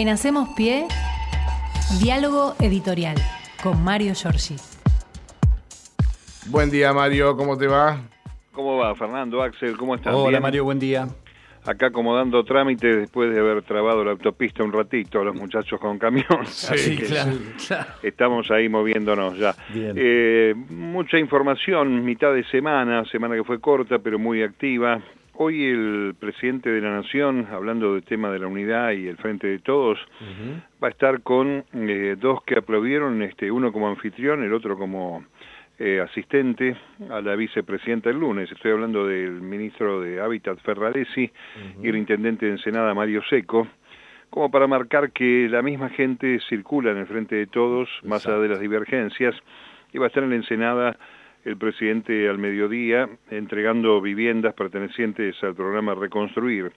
En Hacemos Pie, diálogo editorial con Mario Giorgi. Buen día, Mario, ¿cómo te va? ¿Cómo va, Fernando, Axel? ¿Cómo estás? Hola, ¿Bien? Mario, buen día. Acá acomodando trámites después de haber trabado la autopista un ratito, los muchachos con camión. Así que claro. Estamos ahí moviéndonos ya. Bien. Eh, mucha información, mitad de semana, semana que fue corta pero muy activa. Hoy el presidente de la Nación, hablando del tema de la unidad y el frente de todos, va a estar con eh, dos que aplaudieron, este, uno como anfitrión, el otro como eh, asistente a la vicepresidenta el lunes. Estoy hablando del ministro de Hábitat Ferraresi y el intendente de Ensenada Mario Seco, como para marcar que la misma gente circula en el frente de todos, más allá de las divergencias, y va a estar en la Ensenada el presidente al mediodía entregando viviendas pertenecientes al programa Reconstruir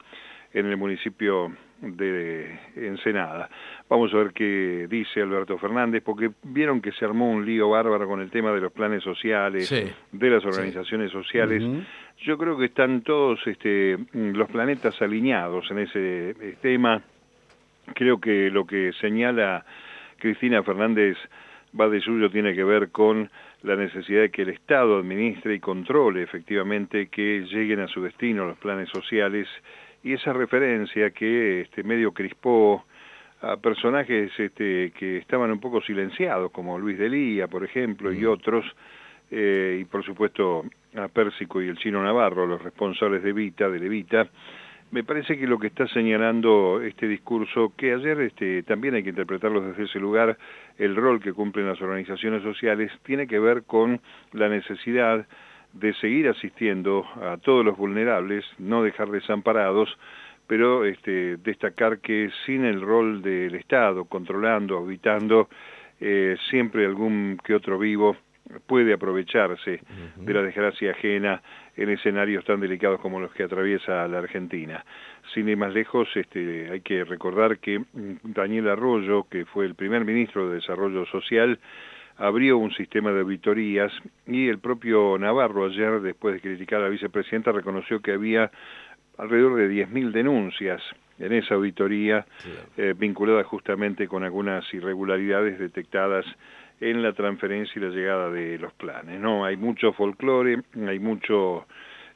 en el municipio de Ensenada. Vamos a ver qué dice Alberto Fernández, porque vieron que se armó un lío bárbaro con el tema de los planes sociales, Sí. de las organizaciones sociales. Yo creo que están todos este, los planetas alineados en ese eh, tema. Creo que lo que señala Cristina Fernández va de suyo tiene que ver con la necesidad de que el Estado administre y controle efectivamente que lleguen a su destino los planes sociales y esa referencia que este medio crispó a personajes este, que estaban un poco silenciados como Luis Delía por ejemplo y otros eh, y por supuesto a Pérsico y el chino Navarro los responsables de Vita de Levita me parece que lo que está señalando este discurso, que ayer este, también hay que interpretarlo desde ese lugar, el rol que cumplen las organizaciones sociales, tiene que ver con la necesidad de seguir asistiendo a todos los vulnerables, no dejar desamparados, pero este, destacar que sin el rol del Estado, controlando, auditando, eh, siempre algún que otro vivo puede aprovecharse de la desgracia ajena en escenarios tan delicados como los que atraviesa la Argentina. Sin ir más lejos, este, hay que recordar que mm, Daniel Arroyo, que fue el primer ministro de Desarrollo Social, abrió un sistema de auditorías y el propio Navarro ayer, después de criticar a la vicepresidenta, reconoció que había alrededor de 10.000 denuncias en esa auditoría eh, vinculadas justamente con algunas irregularidades detectadas en la transferencia y la llegada de los planes. No, hay mucho folclore, hay mucho,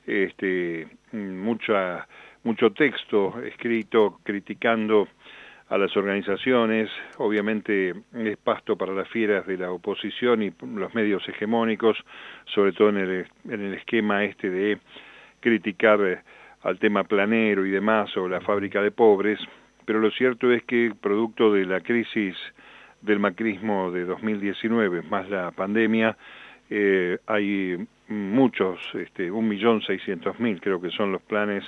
este, mucha, mucho texto escrito criticando a las organizaciones, obviamente es pasto para las fieras de la oposición y los medios hegemónicos, sobre todo en el, en el esquema este de criticar eh, al tema planero y demás o la fábrica de pobres, pero lo cierto es que producto de la crisis del macrismo de 2019 más la pandemia, eh, hay muchos, este, un millón seiscientos mil creo que son los planes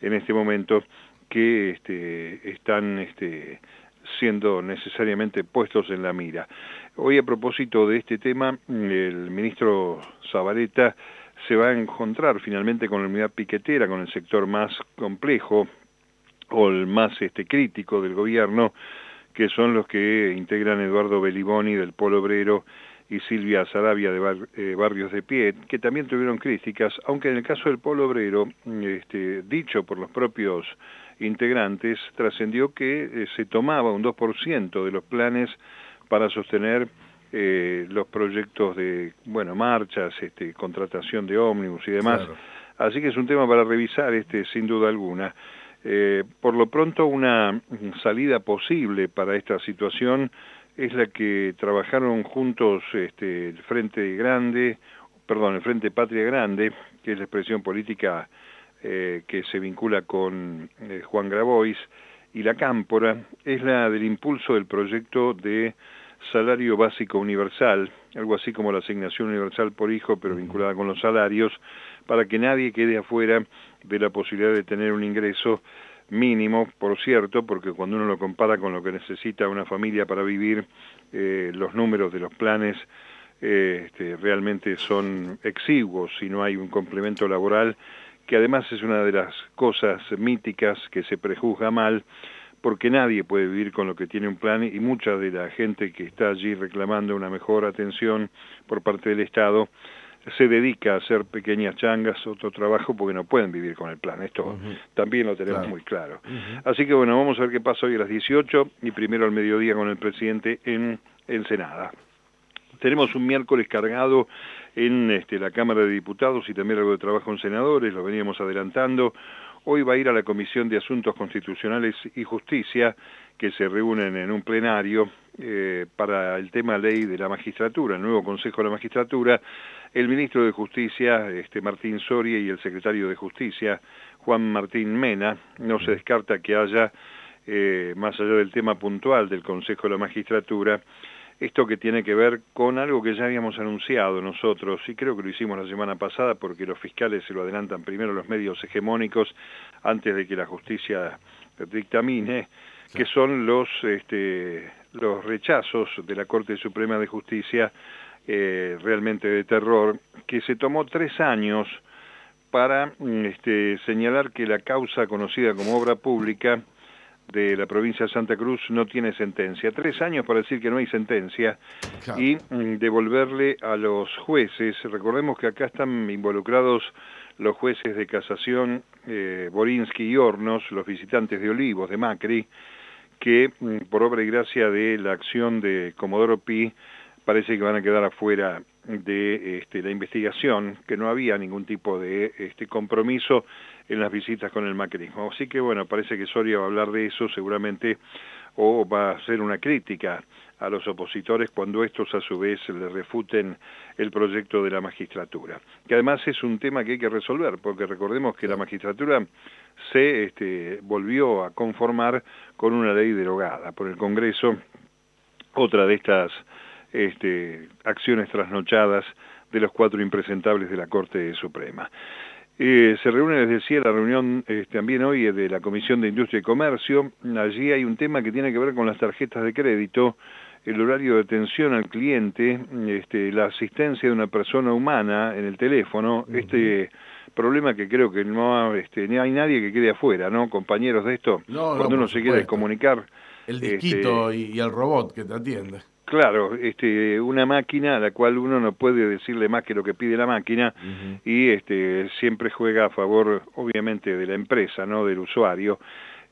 en este momento que este, están este, siendo necesariamente puestos en la mira. Hoy a propósito de este tema, el ministro Zabaleta se va a encontrar finalmente con la unidad piquetera, con el sector más complejo o el más este, crítico del gobierno, que son los que integran Eduardo Beliboni del Polo Obrero y Silvia Sarabia de Bar, eh, Barrios de Pie, que también tuvieron críticas, aunque en el caso del Polo Obrero, este, dicho por los propios integrantes, trascendió que eh, se tomaba un 2% de los planes para sostener eh, los proyectos de, bueno, marchas, este, contratación de ómnibus y demás. Claro. Así que es un tema para revisar, este, sin duda alguna. Eh, por lo pronto, una salida posible para esta situación es la que trabajaron juntos este, el Frente Grande, perdón, el Frente Patria Grande, que es la expresión política eh, que se vincula con eh, Juan Grabois, y la Cámpora, es la del impulso del proyecto de salario básico universal, algo así como la asignación universal por hijo, pero vinculada con los salarios, para que nadie quede afuera de la posibilidad de tener un ingreso mínimo, por cierto, porque cuando uno lo compara con lo que necesita una familia para vivir, eh, los números de los planes eh, este, realmente son exiguos si no hay un complemento laboral, que además es una de las cosas míticas que se prejuzga mal, porque nadie puede vivir con lo que tiene un plan y mucha de la gente que está allí reclamando una mejor atención por parte del Estado se dedica a hacer pequeñas changas, otro trabajo, porque no pueden vivir con el plan. Esto también lo tenemos muy claro. Así que bueno, vamos a ver qué pasa hoy a las 18 y primero al mediodía con el presidente en Ensenada. Tenemos un miércoles cargado en este, la Cámara de Diputados y también algo de trabajo en senadores, lo veníamos adelantando. Hoy va a ir a la Comisión de Asuntos Constitucionales y Justicia, que se reúnen en un plenario eh, para el tema ley de la magistratura, el nuevo Consejo de la Magistratura, el ministro de Justicia, este Martín Soria, y el secretario de Justicia, Juan Martín Mena. No se descarta que haya, eh, más allá del tema puntual del Consejo de la Magistratura, esto que tiene que ver con algo que ya habíamos anunciado nosotros, y creo que lo hicimos la semana pasada porque los fiscales se lo adelantan primero los medios hegemónicos antes de que la justicia dictamine, que son los, este, los rechazos de la Corte Suprema de Justicia eh, realmente de terror, que se tomó tres años para este, señalar que la causa conocida como obra pública de la provincia de Santa Cruz no tiene sentencia. Tres años para decir que no hay sentencia y mm, devolverle a los jueces, recordemos que acá están involucrados los jueces de casación eh, Borinsky y Hornos, los visitantes de Olivos, de Macri, que mm, por obra y gracia de la acción de Comodoro Pi parece que van a quedar afuera de este, la investigación, que no había ningún tipo de este, compromiso en las visitas con el macrismo. Así que bueno, parece que Soria va a hablar de eso seguramente o va a hacer una crítica a los opositores cuando estos a su vez le refuten el proyecto de la magistratura. Que además es un tema que hay que resolver, porque recordemos que la magistratura se este, volvió a conformar con una ley derogada por el Congreso, otra de estas este, acciones trasnochadas de los cuatro impresentables de la Corte Suprema. Eh, se reúne, les decía, la reunión eh, también hoy de la Comisión de Industria y Comercio. Allí hay un tema que tiene que ver con las tarjetas de crédito, el horario de atención al cliente, este, la asistencia de una persona humana en el teléfono, este problema que creo que no este, ni hay nadie que quede afuera, ¿no? Compañeros de esto, cuando uno se quiere comunicar. El disquito este, y el robot que te atiende. Claro, este, una máquina a la cual uno no puede decirle más que lo que pide la máquina y este, siempre juega a favor, obviamente, de la empresa, no del usuario.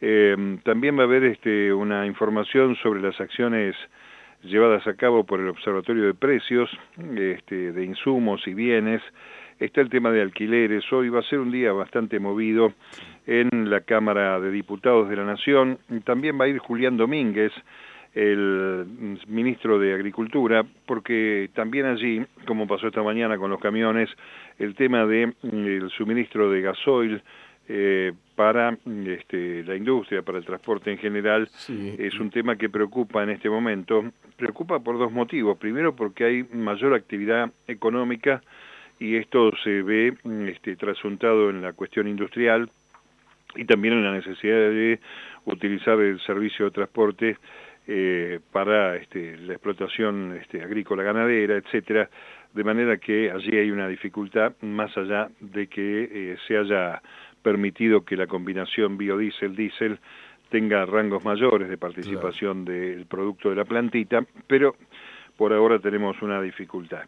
Eh, también va a haber este, una información sobre las acciones llevadas a cabo por el Observatorio de Precios este, de insumos y bienes. Está el tema de alquileres. Hoy va a ser un día bastante movido en la Cámara de Diputados de la Nación. También va a ir Julián Domínguez, el ministro de Agricultura, porque también allí, como pasó esta mañana con los camiones, el tema de mm, suministro de gasoil eh, para este, la industria, para el transporte en general, es un tema que preocupa en este momento. Preocupa por dos motivos. Primero, porque hay mayor actividad económica y esto se ve mm, este, trasuntado en la cuestión industrial y también en la necesidad de utilizar el servicio de transporte eh, para este, la explotación este, agrícola ganadera, etcétera, de manera que allí hay una dificultad más allá de que eh, se haya permitido que la combinación biodiesel-diésel tenga rangos mayores de participación del producto de la plantita, pero por ahora tenemos una dificultad.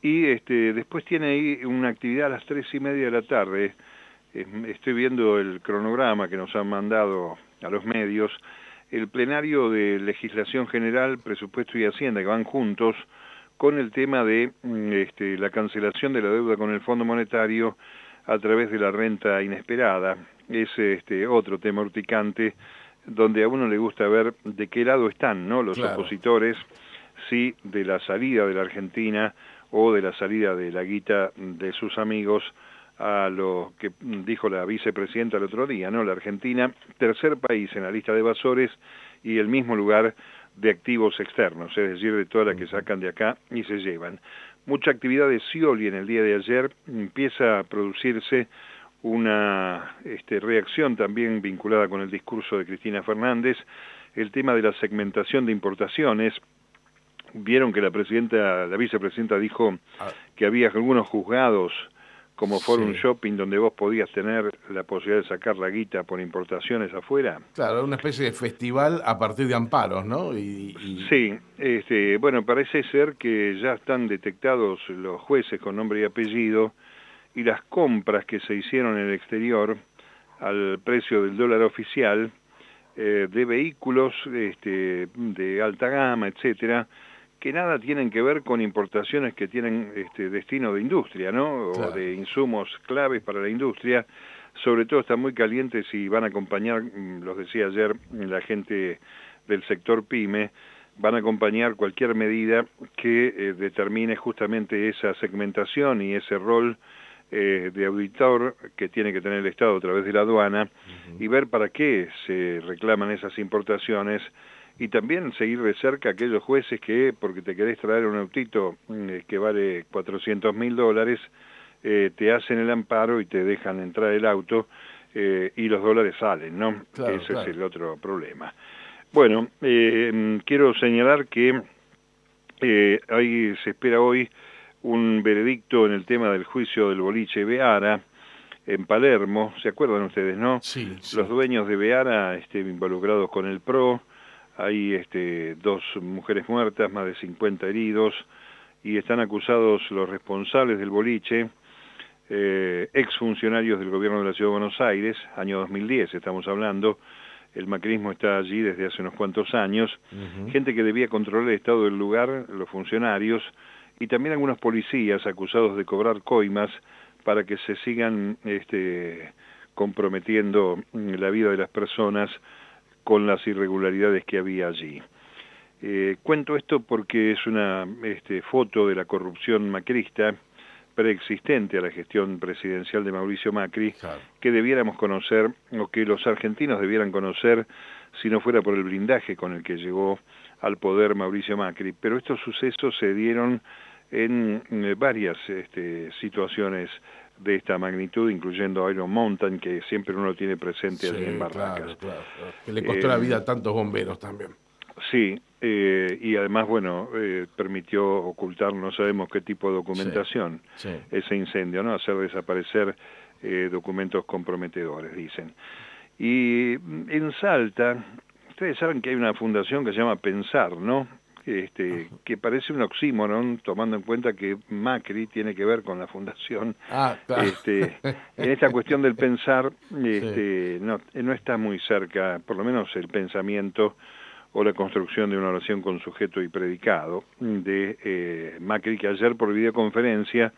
Y este, después tiene ahí una actividad a las tres y media de la tarde, estoy viendo el cronograma que nos han mandado a los medios, el plenario de legislación general, presupuesto y hacienda que van juntos con el tema de mm, este, la cancelación de la deuda con el Fondo Monetario a través de la renta inesperada. Es este, otro tema urticante donde a uno le gusta ver de qué lado están ¿no? los opositores, si de la salida de la Argentina o de la salida de la guita de sus amigos a lo que dijo la vicepresidenta el otro día, ¿no? La Argentina, tercer país en la lista de evasores y el mismo lugar de activos externos, es decir, de todas las que sacan de acá y se llevan. Mucha actividad de Scioli en el día de ayer, empieza a producirse una este, reacción también vinculada con el discurso de Cristina Fernández, el tema de la segmentación de importaciones, vieron que la presidenta, la vicepresidenta dijo ah. que había algunos juzgados como Forum Shopping, donde vos podías tener la posibilidad de sacar la guita por importaciones afuera. Claro, una especie de festival a partir de amparos, ¿no? Y, Sí, este, bueno, parece ser que ya están detectados los jueces con nombre y apellido y las compras que se hicieron en el exterior al precio del dólar oficial eh, de vehículos este, de alta gama, etcétera, que nada tienen que ver con importaciones que tienen este, destino de industria, ¿no? O de insumos claves para la industria. Sobre todo están muy calientes y van a acompañar, mm, los decía ayer la gente del sector PYME, van a acompañar cualquier medida que eh, determine justamente esa segmentación y ese rol eh, de auditor que tiene que tener el Estado a través de la aduana y ver para qué se reclaman esas importaciones y también seguir de cerca a aquellos jueces que, porque te querés traer un autito mm, que vale 400 mil dólares, eh, te hacen el amparo y te dejan entrar el auto eh, y los dólares salen, ¿no? Ese es el otro problema. Bueno, eh, quiero señalar que ahí se espera hoy un veredicto en el tema del juicio del boliche Beara en Palermo, ¿se acuerdan ustedes, no? Sí. Los dueños de Beara este, involucrados con el PRO, hay este, dos mujeres muertas, más de 50 heridos, y están acusados los responsables del boliche, eh, exfuncionarios del gobierno de la Ciudad de Buenos Aires, año 2010 estamos hablando, el macrismo está allí desde hace unos cuantos años, gente que debía controlar el estado del lugar, los funcionarios, y también algunos policías acusados de cobrar coimas para que se sigan este, comprometiendo la vida de las personas con las irregularidades que había allí. Eh, cuento esto porque es una este, foto de la corrupción macrista preexistente a la gestión presidencial de Mauricio Macri, que debiéramos conocer, o que los argentinos debieran conocer, si no fuera por el blindaje con el que llegó al poder Mauricio Macri. Pero estos sucesos se dieron en eh, varias este, situaciones de esta magnitud, incluyendo Iron Mountain, que siempre uno tiene presente en Barracas. Claro, Que le costó la vida a tantos bomberos también. Sí, eh, y además, bueno, eh, permitió ocultar, no sabemos qué tipo de documentación, ese incendio, ¿no? Hacer desaparecer documentos comprometedores, dicen. Y en Salta, ustedes saben que hay una fundación que se llama Pensar, ¿no? Este, que parece un oxímoron, tomando en cuenta que Macri tiene que ver con la fundación. Ah, este, en esta cuestión del pensar, este, no, no está muy cerca, por lo menos el pensamiento o la construcción de una oración con sujeto y predicado de eh, Macri, que ayer por videoconferencia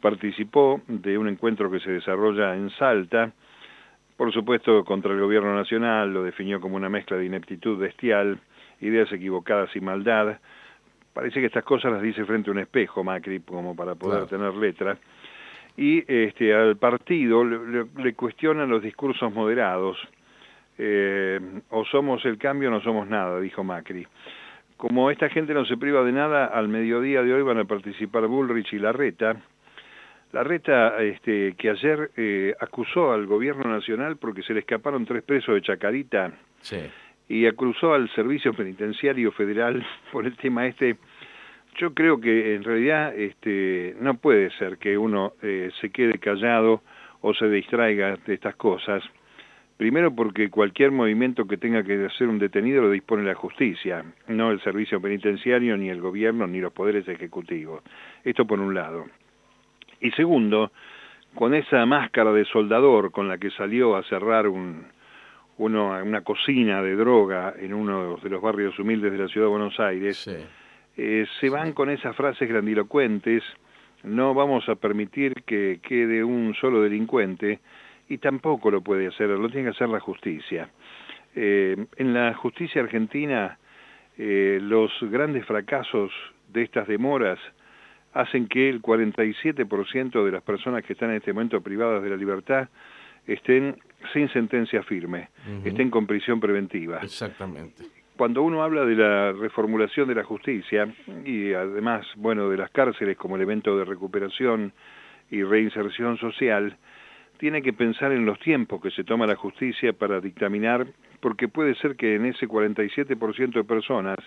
participó de un encuentro que se desarrolla en Salta, por supuesto contra el gobierno nacional, lo definió como una mezcla de ineptitud bestial, ideas equivocadas y maldad. Parece que estas cosas las dice frente a un espejo Macri, como para poder tener letra. Y este, al partido le, cuestionan los discursos moderados. Eh, o somos el cambio o no somos nada, dijo Macri. Como esta gente no se priva de nada, al mediodía de hoy van a participar Bullrich y Larreta. Larreta, este, que ayer eh, acusó al gobierno nacional porque se le escaparon tres presos de Chacarita. Sí y acusó al Servicio Penitenciario Federal por el tema este. Yo creo que en realidad este, no puede ser que uno eh, se quede callado o se distraiga de estas cosas. Primero porque cualquier movimiento que tenga que hacer un detenido lo dispone la justicia, no el servicio penitenciario, ni el gobierno, ni los poderes ejecutivos. Esto por un lado. Y segundo, con esa máscara de soldador con la que salió a cerrar un, uno, una cocina de droga en uno de los barrios humildes de la ciudad de Buenos Aires, eh, se van con esas frases grandilocuentes, no vamos a permitir que quede un solo delincuente, y tampoco lo puede hacer, lo tiene que hacer la justicia. Eh, en la justicia argentina, eh, los grandes fracasos de estas demoras hacen que el 47% de las personas que están en este momento privadas de la libertad estén sin sentencia firme, estén con prisión preventiva. Exactamente. Cuando uno habla de la reformulación de la justicia y además, bueno, de las cárceles como elemento de recuperación y reinserción social, tiene que pensar en los tiempos que se toma la justicia para dictaminar, porque puede ser que en ese 47% de personas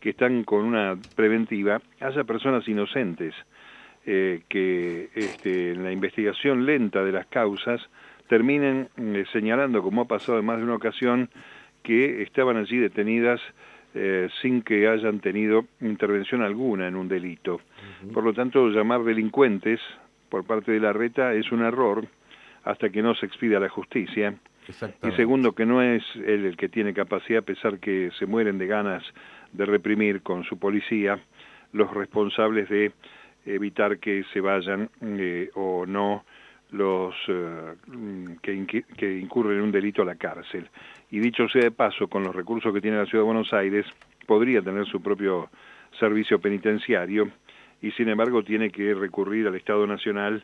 que están con una preventiva haya personas inocentes eh, que este, en la investigación lenta de las causas terminen eh, señalando, como ha pasado en más de una ocasión, que estaban allí detenidas eh, sin que hayan tenido intervención alguna en un delito. Por lo tanto, llamar delincuentes por parte de la reta es un error hasta que no se expida la justicia. Y segundo, que no es él el que tiene capacidad, a pesar que se mueren de ganas de reprimir con su policía, los responsables de evitar que se vayan eh, o no los eh, que, que, incurren en un delito a la cárcel. Y dicho sea de paso, con los recursos que tiene la Ciudad de Buenos Aires, podría tener su propio servicio penitenciario y sin embargo tiene que recurrir al Estado Nacional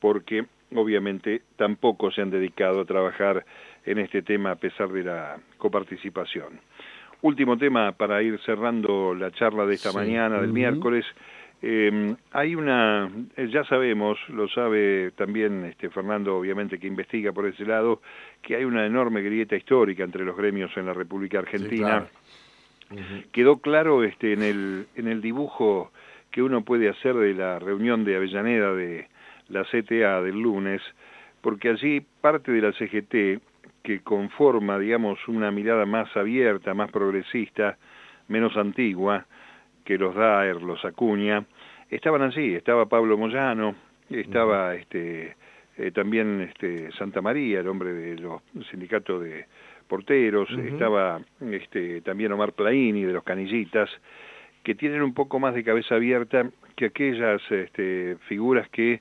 porque obviamente tampoco se han dedicado a trabajar en este tema a pesar de la coparticipación. Último tema para ir cerrando la charla de esta mañana del miércoles eh, hay una, eh, ya sabemos, lo sabe también este, Fernando, obviamente, que investiga por ese lado, que hay una enorme grieta histórica entre los gremios en la República Argentina. Quedó claro este, en, el, en el dibujo que uno puede hacer de la reunión de Avellaneda de la CTA del lunes, porque allí parte de la CGT, que conforma, digamos, una mirada más abierta, más progresista, menos antigua, que los Daer, los Acuña, estaban allí, estaba Pablo Moyano, estaba este eh, también este Santa María, el hombre de los sindicatos de porteros, estaba este también Omar Plaini de los Canillitas, que tienen un poco más de cabeza abierta que aquellas este, figuras que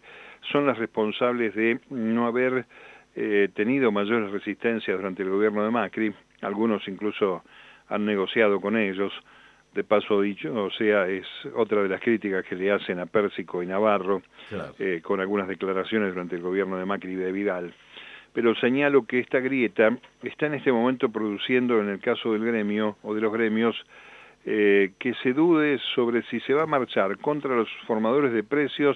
son las responsables de no haber eh, tenido mayores resistencias durante el gobierno de Macri, algunos incluso han negociado con ellos, de paso dicho, o sea, es otra de las críticas que le hacen a Pérsico y Navarro, eh, con algunas declaraciones durante el gobierno de Macri y de Vidal. Pero señalo que esta grieta está en este momento produciendo, en el caso del gremio o de los gremios, eh, que se dude sobre si se va a marchar contra los formadores de precios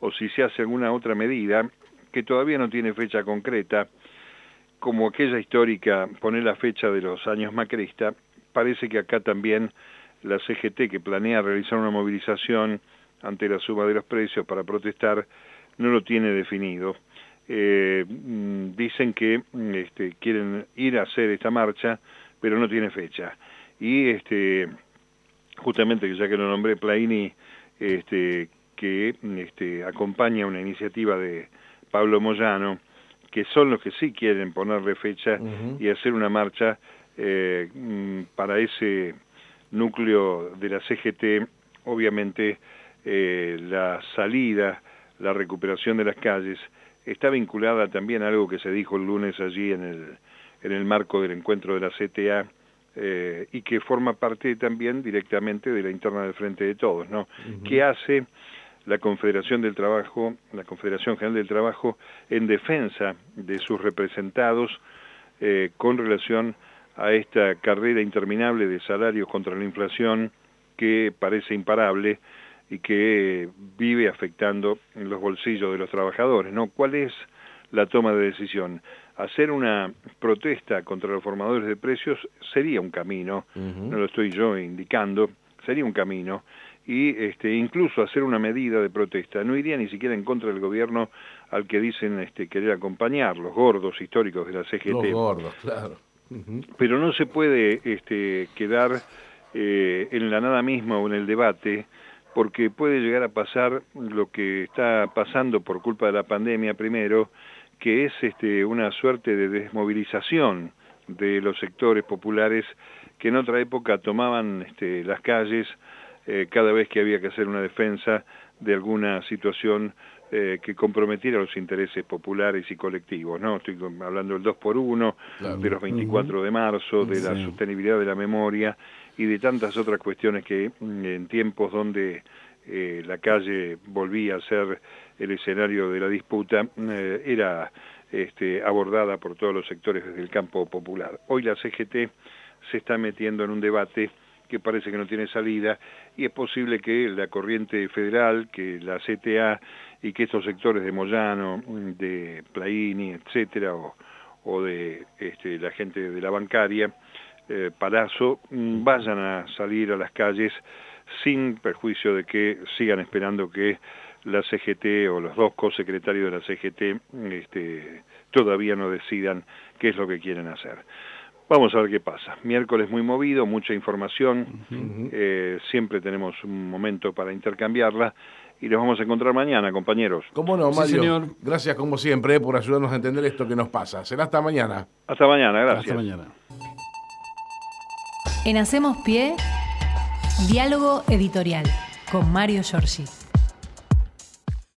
o si se hace alguna otra medida que todavía no tiene fecha concreta, como aquella histórica, poner la fecha de los años macrista, parece que acá también la CGT que planea realizar una movilización ante la suma de los precios para protestar no lo tiene definido. Eh, mm, dicen que mm, este, quieren ir a hacer esta marcha, pero no tiene fecha. Y este, justamente, ya que lo nombré, Plaini, este, que este, acompaña una iniciativa de Pablo Moyano, que son los que sí quieren ponerle fecha y hacer una marcha eh, mm, para ese núcleo de la CGT, obviamente eh, la salida, la recuperación de las calles, está vinculada también a algo que se dijo el lunes allí en el, en el marco del encuentro de la CTA, eh, y que forma parte también directamente de la interna del Frente de Todos, ¿no? ¿Qué hace la Confederación del Trabajo, la Confederación General del Trabajo, en defensa de sus representados eh, con relación a esta carrera interminable de salarios contra la inflación que parece imparable y que vive afectando los bolsillos de los trabajadores, ¿no? ¿Cuál es la toma de decisión? Hacer una protesta contra los formadores de precios sería un camino, no lo estoy yo indicando, sería un camino, y este, incluso hacer una medida de protesta. No iría ni siquiera en contra del gobierno al que dicen este, querer acompañar, los gordos históricos de la CGT. Los gordos, claro pero no se puede este, quedar eh, en la nada misma o en el debate, porque puede llegar a pasar lo que está pasando por culpa de la pandemia primero, que es este, una suerte de desmovilización de los sectores populares que en otra época tomaban este, las calles eh, cada vez que había que hacer una defensa de alguna situación eh, que comprometiera los intereses populares y colectivos, ¿no? Estoy hablando del 2 por 1 de los 24 de marzo, de la sostenibilidad de la memoria y de tantas otras cuestiones que mm, en tiempos donde eh, la calle volvía a ser el escenario de la disputa, eh, era este, abordada por todos los sectores desde el campo popular. Hoy la CGT se está metiendo en un debate que parece que no tiene salida y es posible que la corriente federal, que la CTA y que estos sectores de Moyano, de Plaini, etcétera, o, de este, la gente de la bancaria, eh, Palazzo, mm, vayan a salir a las calles sin perjuicio de que sigan esperando que la CGT o los dos cosecretarios de la CGT este, todavía no decidan qué es lo que quieren hacer. Vamos a ver qué pasa. Miércoles muy movido, mucha información, eh, siempre tenemos un momento para intercambiarla y nos vamos a encontrar mañana, compañeros. ¿Cómo no, Mario? señor. Gracias como siempre por ayudarnos a entender esto que nos pasa. Será hasta mañana. Hasta mañana, gracias. Hasta mañana. En Hacemos Pie, diálogo editorial con Mario Giorgi.